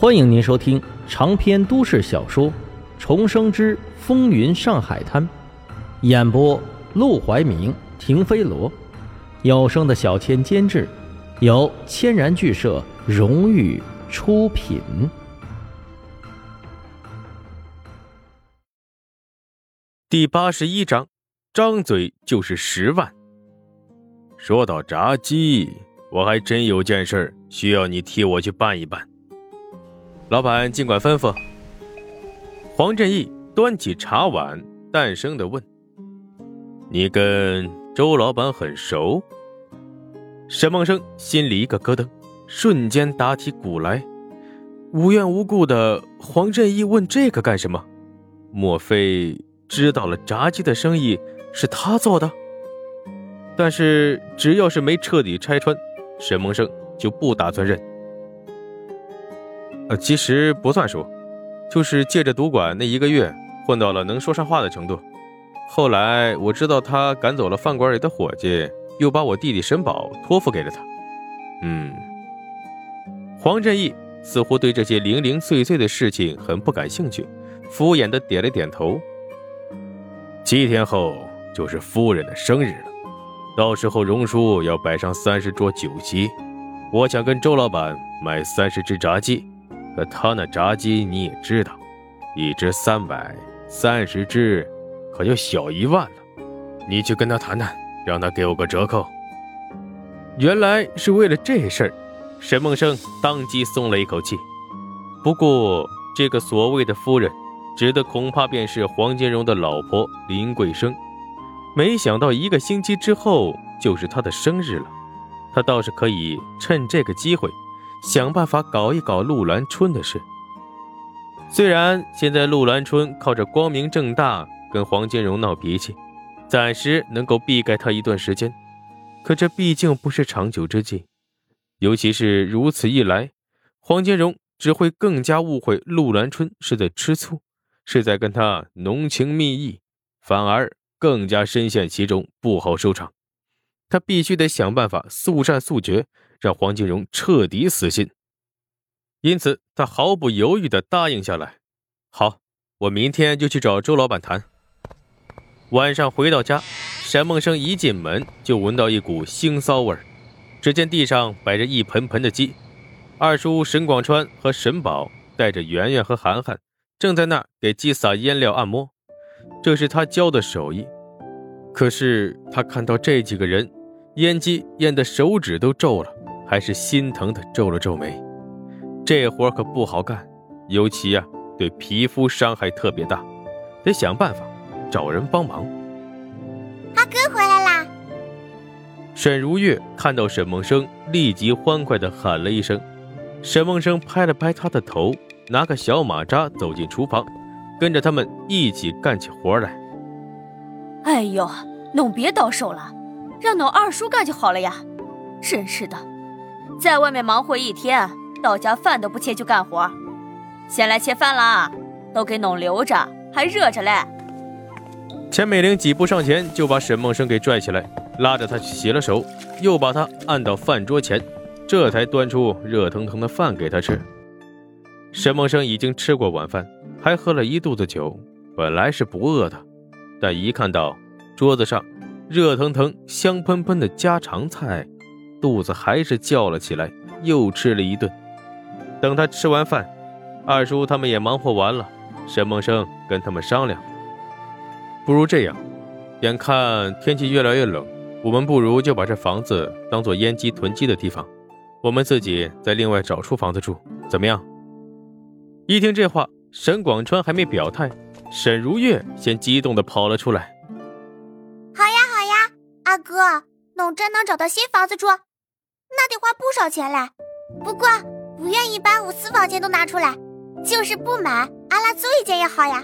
欢迎您收听长篇都市小说《重生之风云上海滩》，演播：陆怀明、停飞罗，有声的小千监制，由千然剧社荣誉出品。第八十一章，张嘴就是十万。说到炸鸡，我还真有件事需要你替我去办一办。老板尽管吩咐。黄振义端起茶碗，淡声的问：“你跟周老板很熟？”沈梦生心里一个咯噔，瞬间打起鼓来。无缘无故的，黄振义问这个干什么？莫非知道了炸鸡的生意是他做的？但是只要是没彻底拆穿，沈梦生就不打算认。呃，其实不算数，就是借着赌馆那一个月混到了能说上话的程度。后来我知道他赶走了饭馆里的伙计，又把我弟弟沈宝托付给了他。嗯，黄振义似乎对这些零零碎碎的事情很不感兴趣，敷衍的点了点头。七天后就是夫人的生日了，到时候荣叔要摆上三十桌酒席，我想跟周老板买三十只炸鸡。他那炸鸡你也知道，一只三百，三十只，可就小一万了。你去跟他谈谈，让他给我个折扣。原来是为了这事儿，沈梦生当即松了一口气。不过这个所谓的夫人，指的恐怕便是黄金荣的老婆林桂生。没想到一个星期之后就是他的生日了，他倒是可以趁这个机会。想办法搞一搞陆兰春的事。虽然现在陆兰春靠着光明正大跟黄金荣闹脾气，暂时能够避开他一段时间，可这毕竟不是长久之计。尤其是如此一来，黄金荣只会更加误会陆兰春是在吃醋，是在跟他浓情蜜意，反而更加深陷其中，不好收场。他必须得想办法速战速决。让黄金荣彻底死心，因此他毫不犹豫地答应下来。好，我明天就去找周老板谈。晚上回到家，沈梦生一进门就闻到一股腥臊味儿。只见地上摆着一盆盆的鸡，二叔沈广川和沈宝带着圆圆和涵涵正在那给鸡撒腌料按摩，这是他教的手艺。可是他看到这几个人腌鸡腌的手指都皱了。还是心疼的皱了皱眉，这活可不好干，尤其呀对皮肤伤害特别大，得想办法找人帮忙。阿哥回来啦！沈如月看到沈梦生，立即欢快的喊了一声。沈梦生拍了拍他的头，拿个小马扎走进厨房，跟着他们一起干起活来。哎呦，弄别倒手了，让弄二叔干就好了呀！真是的。在外面忙活一天，到家饭都不切就干活，先来切饭啦，都给弄留着，还热着嘞。钱美玲几步上前就把沈梦生给拽起来，拉着他去洗了手，又把他按到饭桌前，这才端出热腾腾的饭给他吃。沈梦生已经吃过晚饭，还喝了一肚子酒，本来是不饿的，但一看到桌子上热腾腾、香喷喷的家常菜。肚子还是叫了起来，又吃了一顿。等他吃完饭，二叔他们也忙活完了。沈梦生跟他们商量：“不如这样，眼看天气越来越冷，我们不如就把这房子当做烟鸡囤鸡的地方，我们自己再另外找处房子住，怎么样？”一听这话，沈广川还没表态，沈如月先激动地跑了出来：“好呀，好呀，阿哥，农真能找到新房子住？”那得花不少钱嘞，不过不愿意把我私房钱都拿出来，就是不买，阿拉租一间也好呀。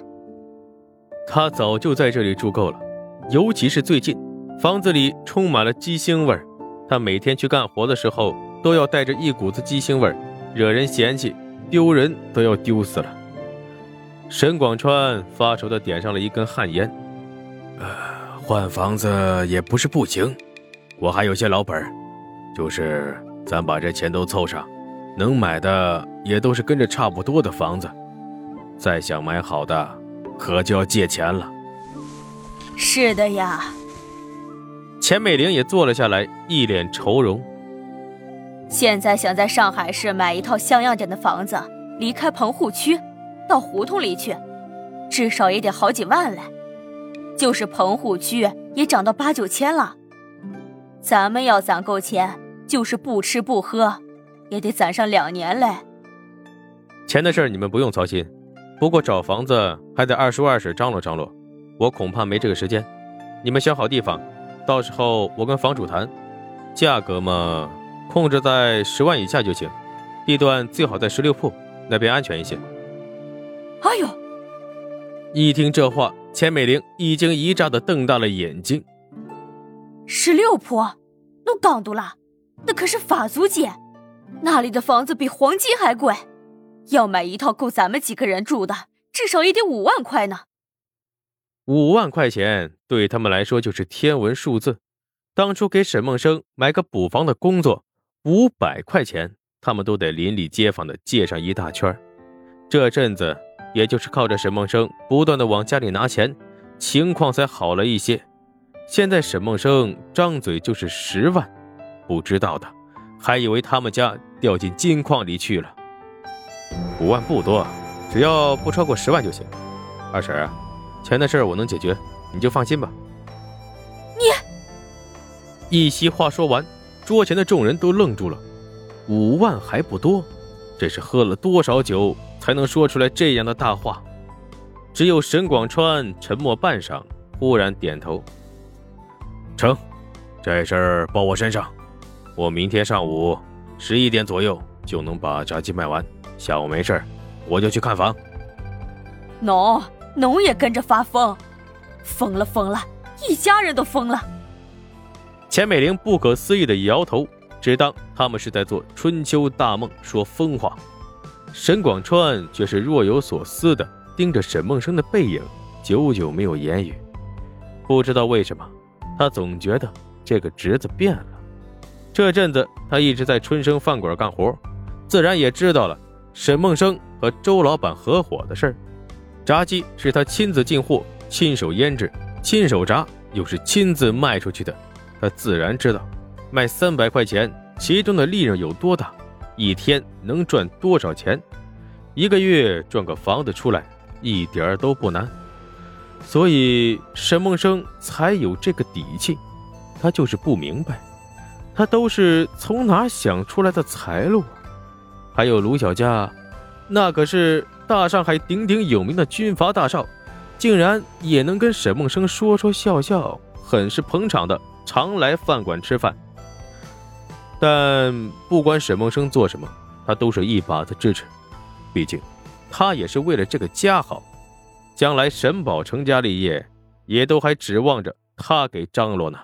他早就在这里住够了，尤其是最近，房子里充满了鸡腥味儿，他每天去干活的时候都要带着一股子鸡腥味儿，惹人嫌弃，丢人都要丢死了。沈广川发愁的点上了一根旱烟，呃，换房子也不是不行，我还有些老本儿。就是咱把这钱都凑上，能买的也都是跟着差不多的房子，再想买好的，可就要借钱了。是的呀。钱美玲也坐了下来，一脸愁容。现在想在上海市买一套像样点的房子，离开棚户区，到胡同里去，至少也得好几万嘞。就是棚户区也涨到八九千了。咱们要攒够钱，就是不吃不喝，也得攒上两年嘞。钱的事你们不用操心，不过找房子还得二叔二婶张罗张罗，我恐怕没这个时间。你们选好地方，到时候我跟房主谈，价格嘛。控制在十万以下就行，地段最好在十六铺那边安全一些。哎呦！一听这话，钱美玲一惊一乍的瞪大了眼睛。十六铺，那港都了，那可是法租界，那里的房子比黄金还贵，要买一套够咱们几个人住的，至少也得五万块呢。五万块钱对他们来说就是天文数字，当初给沈梦生买个补房的工作。五百块钱，他们都得邻里街坊的借上一大圈这阵子，也就是靠着沈梦生不断的往家里拿钱，情况才好了一些。现在沈梦生张嘴就是十万，不知道的还以为他们家掉进金矿里去了。五万不多，只要不超过十万就行。二婶，钱的事我能解决，你就放心吧。你，一席话说完。桌前的众人都愣住了，五万还不多，这是喝了多少酒才能说出来这样的大话？只有沈广川沉默半晌，忽然点头：“成，这事儿包我身上。我明天上午十一点左右就能把炸鸡卖完。下午没事我就去看房。”农农也跟着发疯，疯了疯了，一家人都疯了。钱美玲不可思议的摇头，只当他们是在做春秋大梦，说疯话。沈广川却是若有所思的盯着沈梦生的背影，久久没有言语。不知道为什么，他总觉得这个侄子变了。这阵子他一直在春生饭馆干活，自然也知道了沈梦生和周老板合伙的事儿。炸鸡是他亲自进货、亲手腌制、亲手炸，又是亲自卖出去的。他自然知道，卖三百块钱，其中的利润有多大，一天能赚多少钱，一个月赚个房子出来，一点都不难。所以沈梦生才有这个底气。他就是不明白，他都是从哪想出来的财路？还有卢小佳，那可是大上海鼎鼎有名的军阀大少，竟然也能跟沈梦生说说笑笑，很是捧场的。常来饭馆吃饭，但不管沈梦生做什么，他都是一把子支持。毕竟，他也是为了这个家好，将来沈宝成家立业，也都还指望着他给张罗呢。